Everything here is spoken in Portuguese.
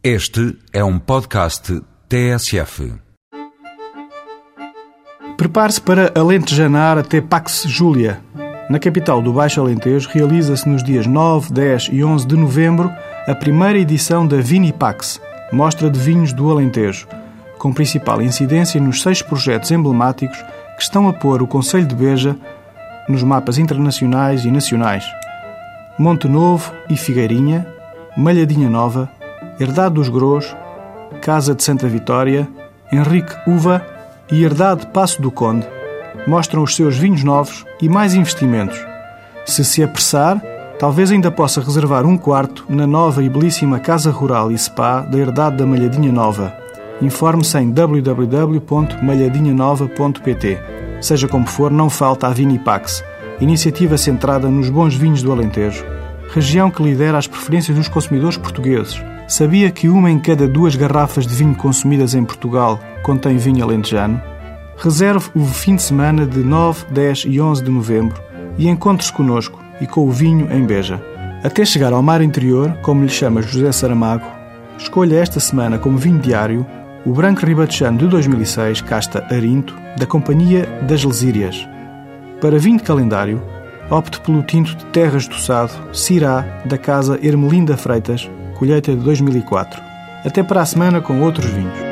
Este é um podcast TSF. Prepare-se para alentejanar até Pax Júlia. Na capital do Baixo Alentejo realiza-se nos dias 9, 10 e 11 de novembro a primeira edição da Vinipax, Mostra de Vinhos do Alentejo, com principal incidência nos seis projetos emblemáticos que estão a pôr o Conselho de Beja nos mapas internacionais e nacionais. Monte Novo e Figueirinha, Malhadinha Nova, Herdade dos Gros, Casa de Santa Vitória, Henrique Uva e Herdade Passo do Conde mostram os seus vinhos novos e mais investimentos. Se se apressar, talvez ainda possa reservar um quarto na nova e belíssima Casa Rural e Spa da Herdade da Malhadinha Nova. Informe-se em www.malhadinhanova.pt. Seja como for, não falta a Vinipax, iniciativa centrada nos bons vinhos do Alentejo, região que lidera as preferências dos consumidores portugueses. Sabia que uma em cada duas garrafas de vinho consumidas em Portugal contém vinho alentejano? Reserve o fim de semana de 9, 10 e 11 de novembro e encontre-se conosco e com o vinho em Beja. Até chegar ao mar interior, como lhe chama José Saramago, escolha esta semana como vinho diário o Branco Ribatejano de 2006, casta Arinto, da Companhia das Lesírias. Para vinho de calendário, opte pelo tinto de Terras do Sado, Cirá, da Casa Ermelinda Freitas, colheita de 2004. Até para a semana com outros vinhos.